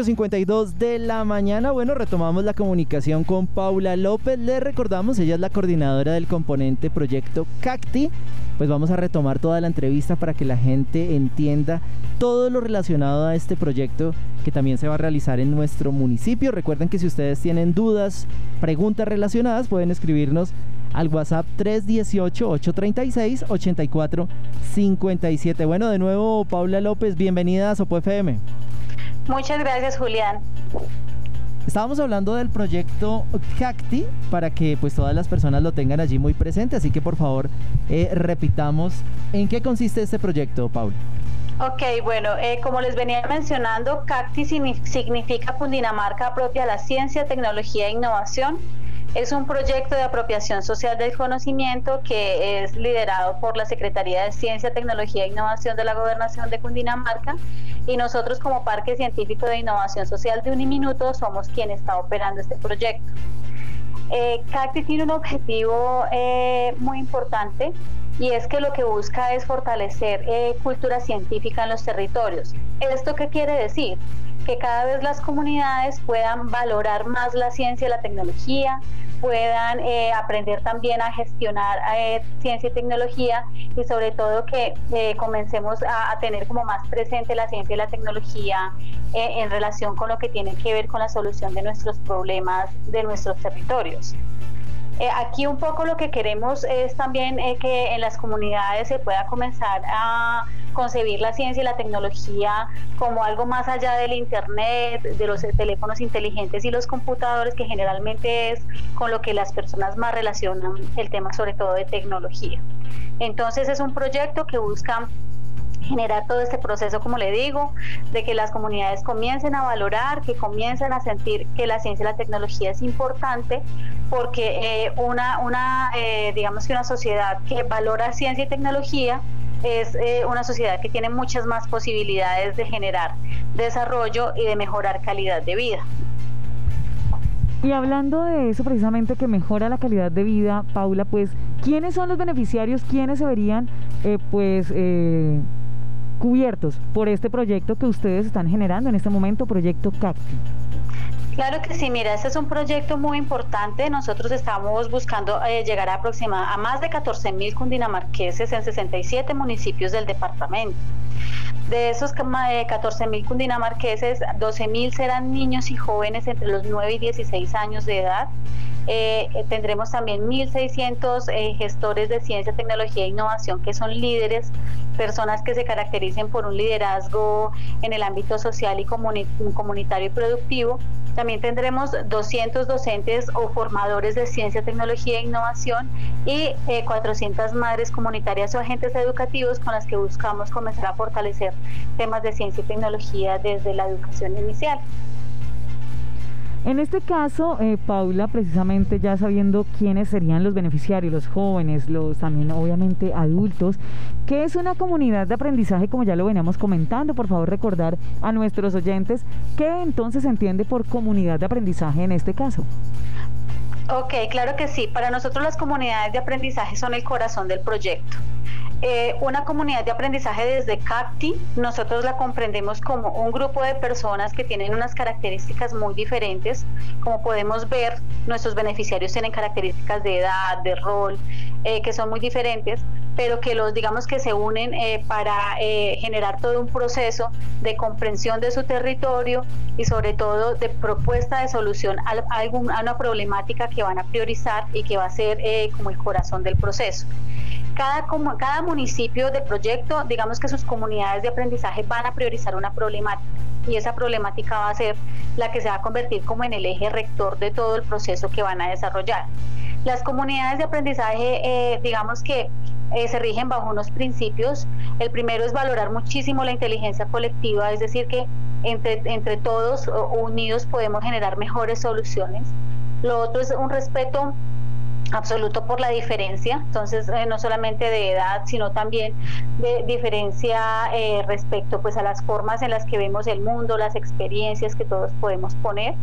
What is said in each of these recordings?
8.52 de la mañana. Bueno, retomamos la comunicación con Paula López. Le recordamos, ella es la coordinadora del componente proyecto Cacti. Pues vamos a retomar toda la entrevista para que la gente entienda todo lo relacionado a este proyecto que también se va a realizar en nuestro municipio. Recuerden que si ustedes tienen dudas, preguntas relacionadas, pueden escribirnos al WhatsApp 318-836-8457. Bueno, de nuevo, Paula López, bienvenida a Sopo FM. Muchas gracias, Julián. Estábamos hablando del proyecto Cacti para que pues todas las personas lo tengan allí muy presente, así que por favor eh, repitamos en qué consiste este proyecto, Paula. Ok, bueno, eh, como les venía mencionando, CACTI significa Cundinamarca propia la ciencia, tecnología e innovación es un proyecto de apropiación social del conocimiento que es liderado por la Secretaría de Ciencia, Tecnología e Innovación de la Gobernación de Cundinamarca y nosotros como Parque Científico de Innovación Social de Uniminuto somos quien está operando este proyecto. Eh, CACTI tiene un objetivo eh, muy importante y es que lo que busca es fortalecer eh, cultura científica en los territorios. ¿Esto qué quiere decir? que cada vez las comunidades puedan valorar más la ciencia y la tecnología, puedan eh, aprender también a gestionar eh, ciencia y tecnología y sobre todo que eh, comencemos a, a, tener como más presente la ciencia y la tecnología en relación con lo que tiene que ver con la solución de nuestros problemas de nuestros territorios. Eh, aquí un poco lo que queremos es también eh, que en las comunidades se pueda comenzar a concebir la ciencia y la tecnología como algo más allá del Internet, de los teléfonos inteligentes y los computadores, que generalmente es con lo que las personas más relacionan el tema sobre todo de tecnología. Entonces es un proyecto que busca generar todo este proceso, como le digo, de que las comunidades comiencen a valorar, que comiencen a sentir que la ciencia y la tecnología es importante, porque eh, una, una eh, digamos que una sociedad que valora ciencia y tecnología es eh, una sociedad que tiene muchas más posibilidades de generar desarrollo y de mejorar calidad de vida. Y hablando de eso precisamente que mejora la calidad de vida, Paula, pues, ¿quiénes son los beneficiarios? ¿Quiénes se verían, pues, cubiertos por este proyecto que ustedes están generando en este momento, Proyecto Cacti? Claro que sí, mira, este es un proyecto muy importante. Nosotros estamos buscando eh, llegar a, aproximar a más de 14 mil cundinamarqueses en 67 municipios del departamento. De esos 14 mil cundinamarqueses, 12 mil serán niños y jóvenes entre los 9 y 16 años de edad. Eh, eh, tendremos también 1.600 eh, gestores de ciencia, tecnología e innovación que son líderes, personas que se caractericen por un liderazgo en el ámbito social y comunitario y productivo. También tendremos 200 docentes o formadores de ciencia, tecnología e innovación y 400 madres comunitarias o agentes educativos con las que buscamos comenzar a fortalecer temas de ciencia y tecnología desde la educación inicial. En este caso, eh, Paula, precisamente ya sabiendo quiénes serían los beneficiarios, los jóvenes, los también obviamente adultos, ¿qué es una comunidad de aprendizaje como ya lo veníamos comentando? Por favor, recordar a nuestros oyentes qué entonces se entiende por comunidad de aprendizaje en este caso. Ok, claro que sí. Para nosotros las comunidades de aprendizaje son el corazón del proyecto. Eh, una comunidad de aprendizaje desde CAPTI, nosotros la comprendemos como un grupo de personas que tienen unas características muy diferentes. Como podemos ver, nuestros beneficiarios tienen características de edad, de rol, eh, que son muy diferentes, pero que los digamos que se unen eh, para generar todo un proceso de comprensión de su territorio y sobre todo de propuesta de solución a, a una problemática que van a priorizar y que va a ser como el corazón del proceso cada, cada municipio de proyecto, digamos que sus comunidades de aprendizaje van a priorizar una problemática y esa problemática va a ser la que se va a convertir como en el eje rector de todo el proceso que van a desarrollar. Las comunidades de aprendizaje, eh, digamos que eh, se rigen bajo unos principios. El primero es valorar muchísimo la inteligencia colectiva, es decir, que entre, entre todos unidos podemos generar mejores soluciones. Lo otro es un respeto absoluto por la diferencia, entonces eh, no solamente de edad, sino también de diferencia eh, respecto pues a las formas en las que vemos el mundo, las experiencias que todos podemos poner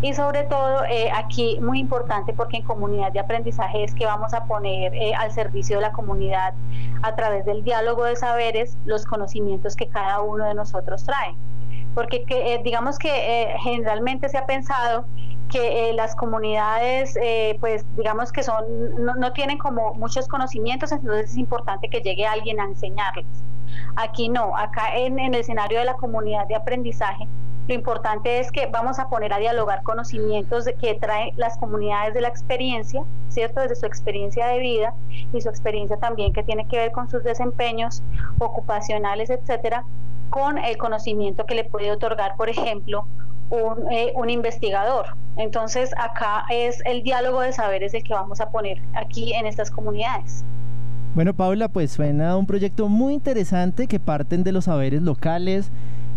y sobre todo eh, aquí muy importante porque en comunidad de aprendizaje es que vamos a poner al servicio de la comunidad a través del diálogo de saberes los conocimientos que cada uno de nosotros trae. porque que, digamos que generalmente se ha pensado que las comunidades, pues digamos que son, no, tienen como muchos conocimientos, entonces es importante que llegue alguien a enseñarles. Aquí no, acá en, en el escenario de la comunidad de aprendizaje, lo importante es que vamos a poner a dialogar conocimientos que traen las comunidades de la experiencia, ¿cierto? Desde su experiencia de vida y su experiencia también que tiene que ver con sus desempeños ocupacionales, etcétera, con el conocimiento que le puede otorgar, por ejemplo, un, eh, un, investigador. Entonces, acá es el diálogo de saberes el que vamos a poner aquí en estas comunidades. Bueno, Paula, pues suena un proyecto muy interesante que parten de los saberes locales,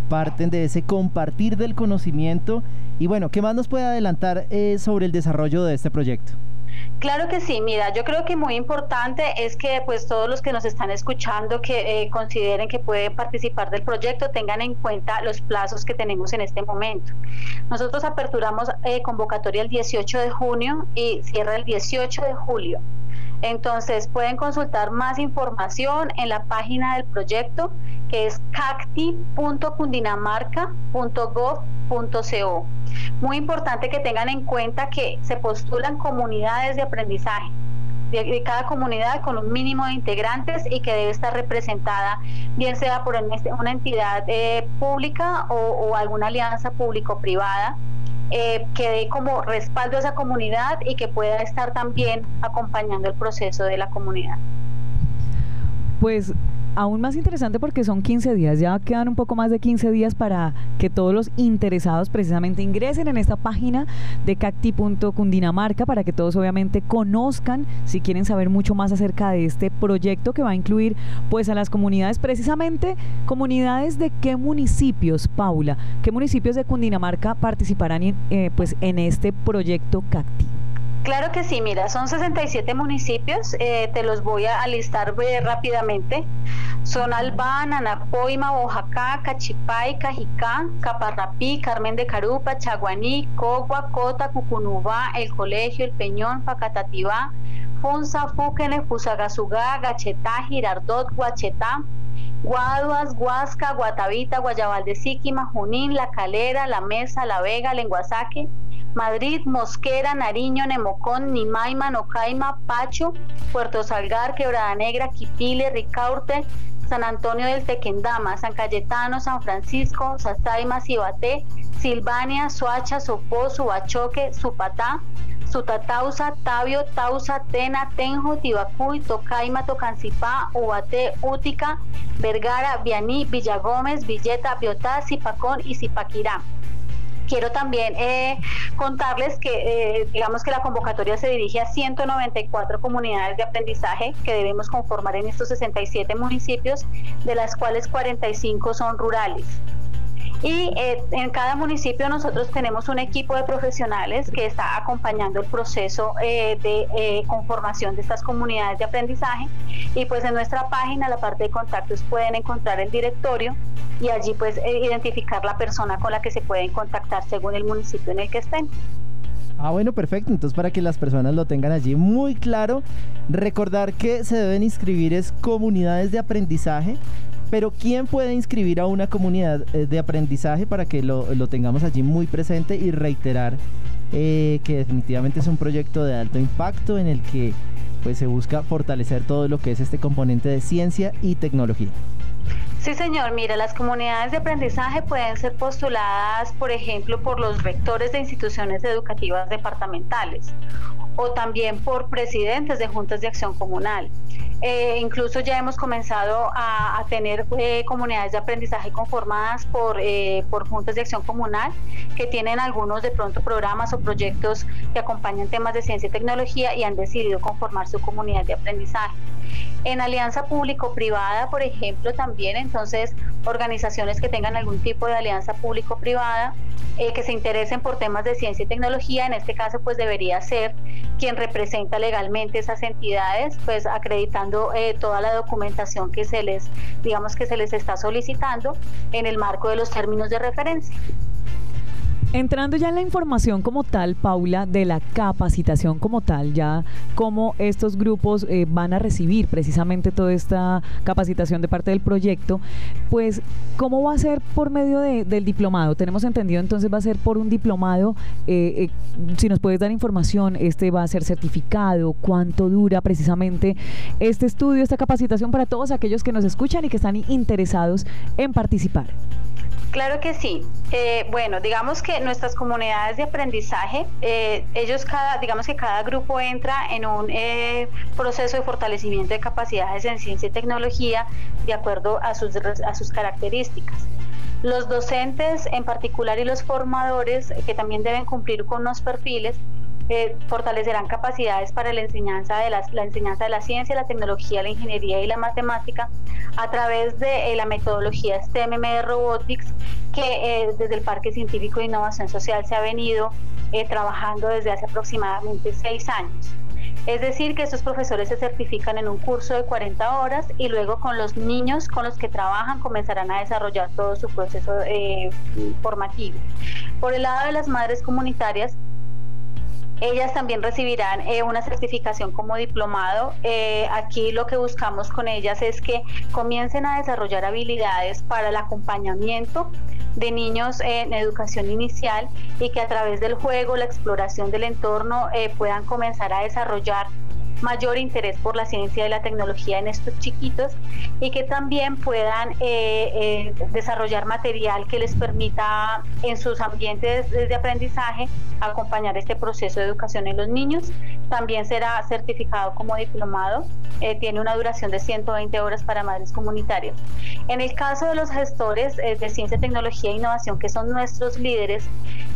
parten de ese compartir del conocimiento. Y bueno, ¿qué más nos puede adelantar eh, sobre el desarrollo de este proyecto? Claro que sí, mira, yo creo que muy importante es que pues todos los que nos están escuchando que eh, consideren que pueden participar del proyecto tengan en cuenta los plazos que tenemos en este momento. Nosotros aperturamos eh, convocatoria el 18 de junio y cierra el 18 de julio. Entonces pueden consultar más información en la página del proyecto que es cacti.cundinamarca.gov.co. Muy importante que tengan en cuenta que se postulan comunidades de aprendizaje de, cada comunidad con un mínimo de integrantes y que debe estar representada bien sea por una entidad eh, pública o, o alguna alianza público-privada eh, que dé como respaldo a esa comunidad y que pueda estar también acompañando el proceso de la comunidad. Pues aún más interesante porque son 15 días, ya quedan un poco más de 15 días para que todos los interesados precisamente ingresen en esta página de cacti.cundinamarca para que todos obviamente conozcan si quieren saber mucho más acerca de este proyecto que va a incluir pues a las comunidades, precisamente comunidades de qué municipios, Paula, qué municipios de Cundinamarca participarán eh, pues en este proyecto Cacti. Claro que sí, mira, son 67 municipios, eh, te los voy a listar rápidamente. Son Albán, Anapoima, Oaxaca, Cachipay, Cajicá, Caparrapí, Carmen de Carupa, Chaguaní, Cogua, Cota, Cucunubá, El Colegio, El Peñón, Facatativá, Funza, Fúquene, Fusagasugá, Gachetá, Girardot, Guachetá, Guaduas, Huasca, Guatavita, Guayabal de Síquima, Junín, La Calera, La Mesa, La Vega, Lenguasaque, Madrid, Mosquera, Nariño, Nemocón, Nimaima, Nocaima, Pacho, Puerto Salgar, Quebrada Negra, Quipile, Ricaurte, San Antonio del Tequendama, San Cayetano, San Francisco, Sasaima, Cibaté, Silvania, Suacha, Sopó, Subachoque, Supatá, Sutatausa, Tabio, Tausa, Tena, Tenjo, Tibacuy, Tocaima, Tocancipá, Ubaté, Útica, Vergara, Vianí, Villagómez, Villeta, Biotá, Zipacón y Zipaquirá. Quiero también eh, contarles que, eh, digamos que la convocatoria se dirige a 194 comunidades de aprendizaje que debemos conformar en estos 67 municipios, de las cuales 45 son rurales. Y eh, en cada municipio nosotros tenemos un equipo de profesionales que está acompañando el proceso eh, de eh, conformación de estas comunidades de aprendizaje. Y pues en nuestra página, la parte de contactos, pueden encontrar el directorio y allí pues identificar la persona con la que se pueden contactar según el municipio en el que estén. Ah, bueno, perfecto. Entonces, para que las personas lo tengan allí muy claro, recordar que se deben inscribir es comunidades de aprendizaje pero ¿quién puede inscribir a una comunidad eh, de aprendizaje para que lo, tengamos allí muy presente y reiterar eh, que definitivamente es un proyecto de alto impacto en el que pues, se busca fortalecer todo lo que es este componente de ciencia y tecnología? Sí, señor. Mira, las comunidades de aprendizaje pueden ser postuladas, por ejemplo, por los rectores de instituciones educativas departamentales o también por presidentes de juntas de acción comunal. Eh, incluso ya hemos comenzado a, tener eh, comunidades de aprendizaje conformadas por, eh, por juntas de acción comunal que tienen algunos de pronto programas o proyectos que acompañan temas de ciencia y tecnología y han decidido conformar su comunidad de aprendizaje. En alianza público-privada, por ejemplo, también entonces organizaciones que tengan algún tipo de alianza público-privada que se interesen por temas de ciencia y tecnología, en este caso pues debería ser quien representa legalmente esas entidades, pues acreditando eh, toda la documentación que se les, digamos que se les está solicitando en el marco de los términos de referencia. Entrando ya en la información como tal, Paula, de la capacitación como tal, ya cómo estos grupos eh, van a recibir precisamente toda esta capacitación de parte del proyecto, pues cómo va a ser por medio del diplomado. Tenemos entendido entonces va a ser por un diplomado. Eh, eh, si nos puedes dar información, este va a ser certificado, cuánto dura precisamente este estudio, esta capacitación para todos aquellos que nos escuchan y que están interesados en participar. Claro que sí. Eh, bueno, digamos que nuestras comunidades de aprendizaje, eh, ellos cada, digamos que cada grupo entra en un eh, proceso de fortalecimiento de capacidades en ciencia y tecnología de acuerdo a sus, a sus características. Los docentes en particular y los formadores, que también deben cumplir con unos perfiles, fortalecerán capacidades para la enseñanza, de la, enseñanza de la ciencia, la tecnología, la ingeniería y la matemática a través de eh, la metodología STEM Robotics que eh, desde el Parque Científico de Innovación Social se ha venido eh, trabajando desde hace aproximadamente seis años. Es decir, que estos profesores se certifican en un curso de 40 horas y luego con los niños con los que trabajan comenzarán a desarrollar todo su proceso formativo. Por el lado de las madres comunitarias, ellas también recibirán eh, una certificación como diplomado. Eh, aquí lo que buscamos con ellas es que comiencen a desarrollar habilidades para el acompañamiento de niños en educación inicial y que a través del juego, la exploración del entorno, eh, puedan comenzar a desarrollar mayor interés por la ciencia y la tecnología en estos chiquitos y que también puedan eh, eh, desarrollar material que les permita en sus ambientes de aprendizaje acompañar este proceso de educación en los niños. También será certificado como diplomado, eh, tiene una duración de 120 horas para madres comunitarias. En el caso de los gestores de ciencia, tecnología e innovación, que son nuestros líderes,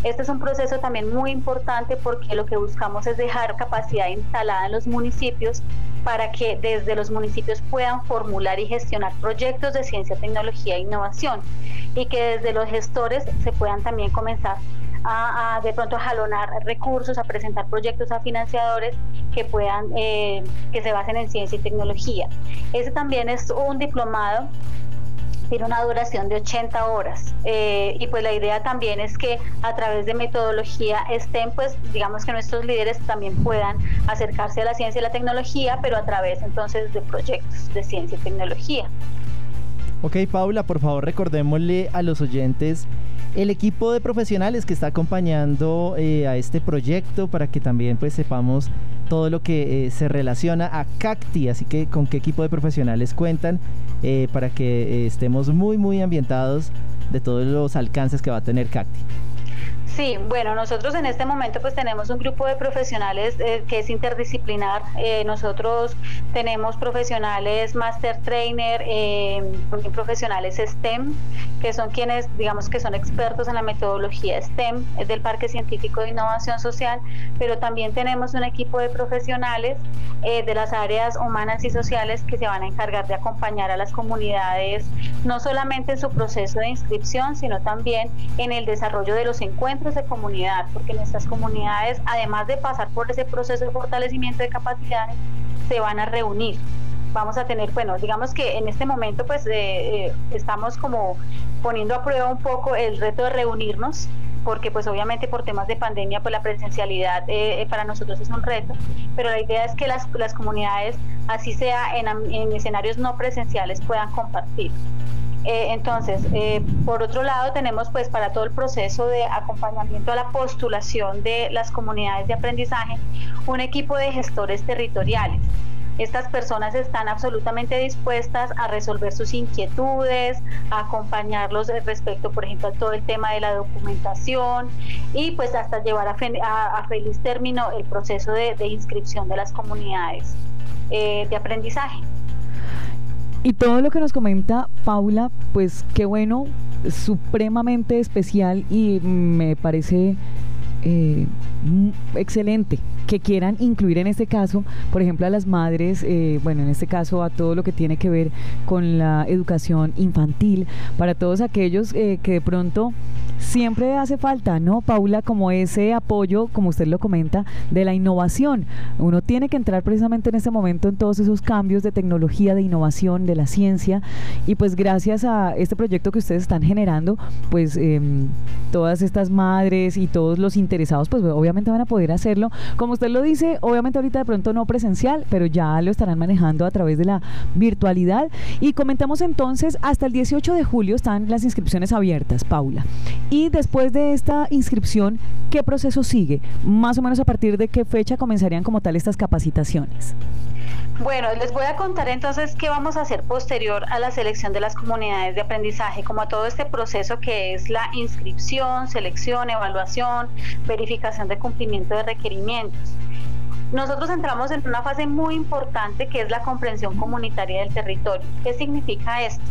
este es un proceso también muy importante porque lo que buscamos es dejar capacidad instalada en los municipios para que desde los municipios puedan formular y gestionar proyectos de ciencia, tecnología e innovación y que desde los gestores se puedan también comenzar a, de pronto jalonar recursos, a presentar proyectos a financiadores que puedan, eh, que se basen en ciencia y tecnología. Ese también es un diplomado tiene una duración de 80 horas. Eh, y pues la idea también es que a través de metodología STEM, pues digamos que nuestros líderes también puedan acercarse a la ciencia y la tecnología, pero a través entonces de proyectos de ciencia y tecnología. Ok, Paula, por favor recordémosle a los oyentes el equipo de profesionales que está acompañando eh, a este proyecto para que también pues sepamos todo lo que eh, se relaciona a Cacti, así que con qué equipo de profesionales cuentan eh, para que estemos muy muy ambientados de todos los alcances que va a tener Cacti. Sí, bueno, nosotros en este momento pues tenemos un grupo de profesionales eh, que es interdisciplinar. Eh, nosotros tenemos profesionales Master Trainer, eh, profesionales STEM, que son quienes digamos que son expertos en la metodología STEM del Parque Científico de Innovación Social, pero también tenemos un equipo de profesionales de las áreas humanas y sociales que se van a encargar de acompañar a las comunidades, no solamente en su proceso de inscripción, sino también en el desarrollo de los encuentros de comunidad, porque nuestras comunidades, además de pasar por ese proceso de fortalecimiento de capacidades, se van a reunir. Vamos a tener, bueno, digamos que en este momento pues eh, eh, estamos como poniendo a prueba un poco el reto de reunirnos, porque pues obviamente por temas de pandemia pues la presencialidad eh, para nosotros es un reto, pero la idea es que las, las comunidades, así sea en, en escenarios no presenciales, puedan compartir. Eh, entonces, eh, por otro lado, tenemos pues para todo el proceso de acompañamiento a la postulación de las comunidades de aprendizaje un equipo de gestores territoriales. Estas personas están absolutamente dispuestas a resolver sus inquietudes, a acompañarlos respecto, por ejemplo, a todo el tema de la documentación y pues hasta llevar a, feliz término el proceso de, inscripción de las comunidades eh, de aprendizaje. Y todo lo que nos comenta Paula, pues qué bueno, supremamente especial y me parece eh, excelente que quieran incluir en este caso, por ejemplo, a las madres, eh, bueno, en este caso a todo lo que tiene que ver con la educación infantil, para todos aquellos eh, que de pronto siempre hace falta, ¿no, Paula? Como ese apoyo, como usted lo comenta, de la innovación. Uno tiene que entrar precisamente en este momento en todos esos cambios de tecnología, de innovación, de la ciencia, y pues gracias a este proyecto que ustedes están generando, pues em, todas estas madres y todos los interesados, pues obviamente van a poder hacerlo. Como usted lo dice, obviamente ahorita de pronto no presencial, pero ya lo estarán manejando a través de la virtualidad. Y comentamos entonces, hasta el 18 de julio están las inscripciones abiertas, Paula. Y después de esta inscripción, ¿qué proceso sigue? Más o menos a partir de qué fecha comenzarían como tal estas capacitaciones. Bueno, les voy a contar entonces qué vamos a hacer posterior a la selección de las comunidades de aprendizaje, como a todo este proceso que es la inscripción, selección, evaluación, verificación de cumplimiento de requerimientos. Nosotros entramos en una fase muy importante que es la comprensión comunitaria del territorio. ¿Qué significa esto?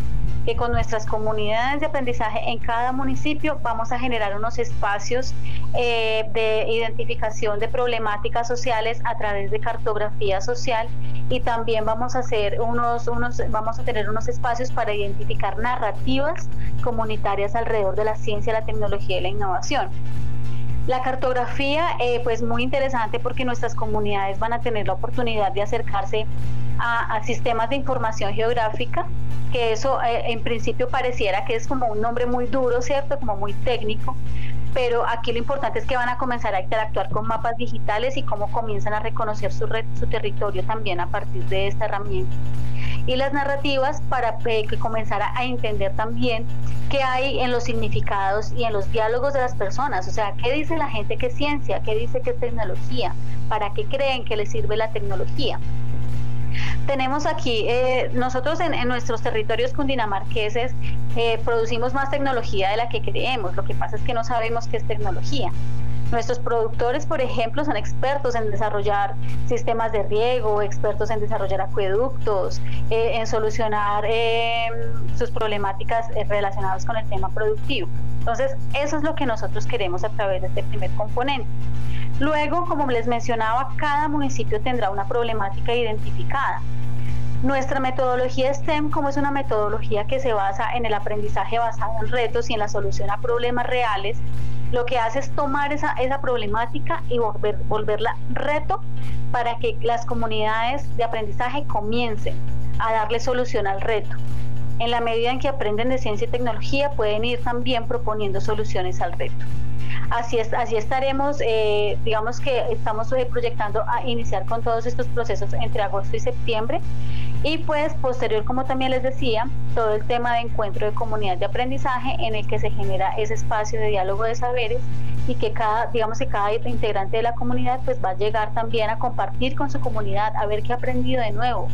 Que con nuestras comunidades de aprendizaje en cada municipio vamos a generar unos espacios eh, de identificación de problemáticas sociales a través de cartografía social y también vamos a hacer unos, unos vamos a tener unos espacios para identificar narrativas comunitarias alrededor de la ciencia, la tecnología y la innovación. La cartografía, eh, pues muy interesante porque nuestras comunidades van a tener la oportunidad de acercarse a, sistemas de información geográfica, que eso eh, en principio pareciera que es como un nombre muy duro, ¿cierto? Como muy técnico, pero aquí lo importante es que van a comenzar a interactuar con mapas digitales y cómo comienzan a reconocer su, red, su territorio también a partir de esta herramienta y las narrativas para eh, que comenzara a entender también qué hay en los significados y en los diálogos de las personas, o sea, qué dice la gente que es ciencia, qué dice que es tecnología, para qué creen que les sirve la tecnología. Tenemos aquí, eh, nosotros en, nuestros territorios cundinamarqueses eh, producimos más tecnología de la que creemos, lo que pasa es que no sabemos qué es tecnología. Nuestros productores, por ejemplo, son expertos en desarrollar sistemas de riego, expertos en desarrollar acueductos, eh, en solucionar eh, sus problemáticas eh, relacionadas con el tema productivo. Entonces, eso es lo que nosotros queremos a través de este primer componente. Luego, como les mencionaba, cada municipio tendrá una problemática identificada. Nuestra metodología STEM, como es una metodología que se basa en el aprendizaje basado en retos y en la solución a problemas reales, lo que hace es tomar esa, esa problemática y volver, volverla reto para que las comunidades de aprendizaje comiencen a darle solución al reto. En la medida en que aprenden de ciencia y tecnología, pueden ir también proponiendo soluciones al reto. Así, es, así estaremos, eh, digamos que estamos eh, proyectando a iniciar con todos estos procesos entre agosto y septiembre y pues posterior, como también les decía, todo el tema de encuentro de comunidad de aprendizaje en el que se genera ese espacio de diálogo de saberes y que cada, digamos que cada integrante de la comunidad pues va a llegar también a compartir con su comunidad, a ver qué ha aprendido de nuevo,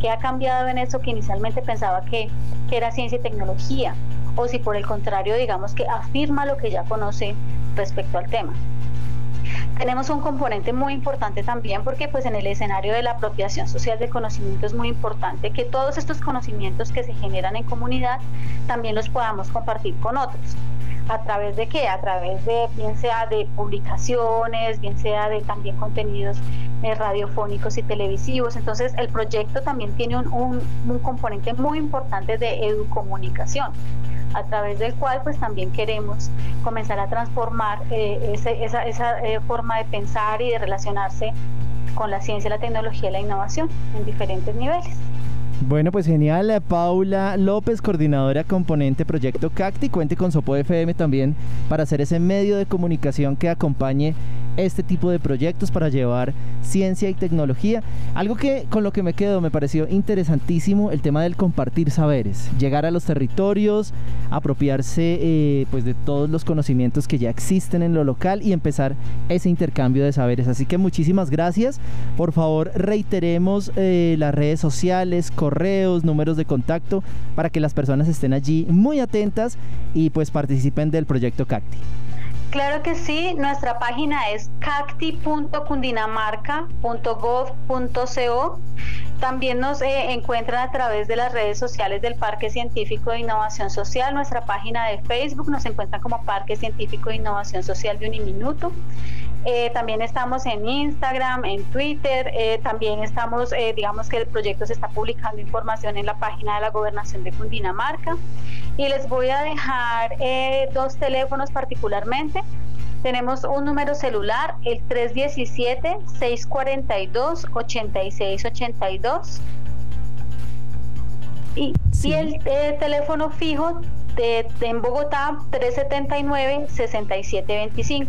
qué ha cambiado en eso que inicialmente pensaba que, que era ciencia y tecnología, o si por el contrario, digamos que afirma lo que ya conoce respecto al tema. Tenemos un componente muy importante también porque pues en el escenario de la apropiación social del conocimiento es muy importante que todos estos conocimientos que se generan en comunidad también los podamos compartir con otros. ¿A través de qué? A través de, bien sea de publicaciones, bien sea de también contenidos eh, radiofónicos y televisivos. Entonces, el proyecto también tiene un, un componente muy importante de educomunicación a través del cual pues también queremos comenzar a transformar eh, esa, esa eh, forma de pensar y de relacionarse con la ciencia, la tecnología y la innovación en diferentes niveles. Bueno, pues genial. Paula López, coordinadora componente Proyecto Cacti. Cuente con Sopo FM también para hacer ese medio de comunicación que acompañe este tipo de proyectos para llevar ciencia y tecnología. Algo que con lo que me quedo me pareció interesantísimo el tema del compartir saberes, llegar a los territorios, apropiarse eh, pues de todos los conocimientos que ya existen en lo local y empezar ese intercambio de saberes. Así que muchísimas gracias. Por favor reiteremos eh, las redes sociales, correos, números de contacto para que las personas estén allí muy atentas y pues participen del proyecto Cacti. Claro que sí, nuestra página es cacti.cundinamarca.gov.co. También nos eh, encuentran a través de las redes sociales del Parque Científico de Innovación Social, nuestra página de Facebook, nos encuentran como Parque Científico de Innovación Social de Uniminuto. Eh, también estamos en Instagram, en Twitter, eh, también estamos, digamos que el proyecto se está publicando información en la página de la Gobernación de Cundinamarca. Y les voy a dejar dos teléfonos particularmente. Tenemos un número celular, el 317-642-8682. Y, y el eh, teléfono fijo de, de en Bogotá, 379-6725.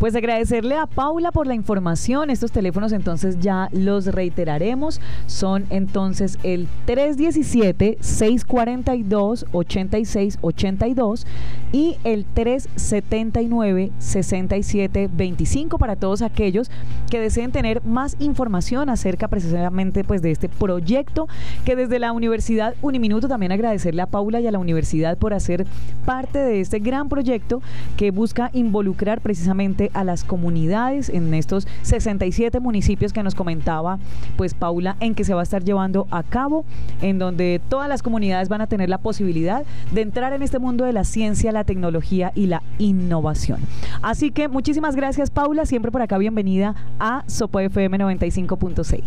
Pues agradecerle a Paula por la información. Estos teléfonos entonces ya los reiteraremos. Son entonces el 317-642-8682 y el 379-6725 para todos aquellos que deseen tener más información acerca precisamente pues de este proyecto que desde la Universidad Uniminuto también agradecerle a Paula y a la universidad por hacer parte de este gran proyecto que busca involucrar precisamente a las comunidades en estos 67 municipios que nos comentaba pues Paula en que se va a estar llevando a cabo, en donde todas las comunidades van a tener la posibilidad de entrar en este mundo de la ciencia, la tecnología y la innovación. Así que muchísimas gracias Paula, siempre por acá bienvenida a Sopo FM 95.6.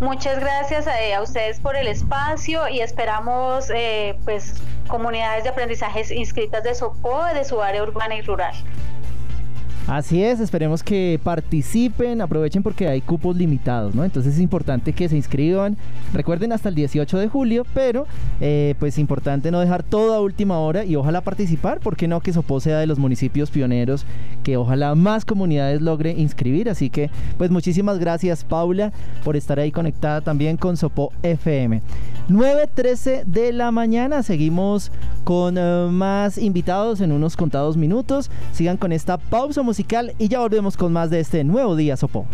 Muchas gracias a, a, ustedes por el espacio y esperamos eh, pues comunidades de aprendizajes inscritas de Sopo de su área urbana y rural. Así es, esperemos que participen, aprovechen porque hay cupos limitados, ¿no? Entonces es importante que se inscriban. Recuerden hasta el 18 de julio, pero eh, pues importante no dejar todo a última hora y ojalá participar, porque no que Sopó sea de los municipios pioneros, que ojalá más comunidades logre inscribir. Así que pues muchísimas gracias Paula por estar ahí conectada también con Sopó FM. 9.13 de la mañana, seguimos con eh, más invitados en unos contados minutos. Sigan con esta pausa musical y ya volvemos con más de este nuevo día Sopo.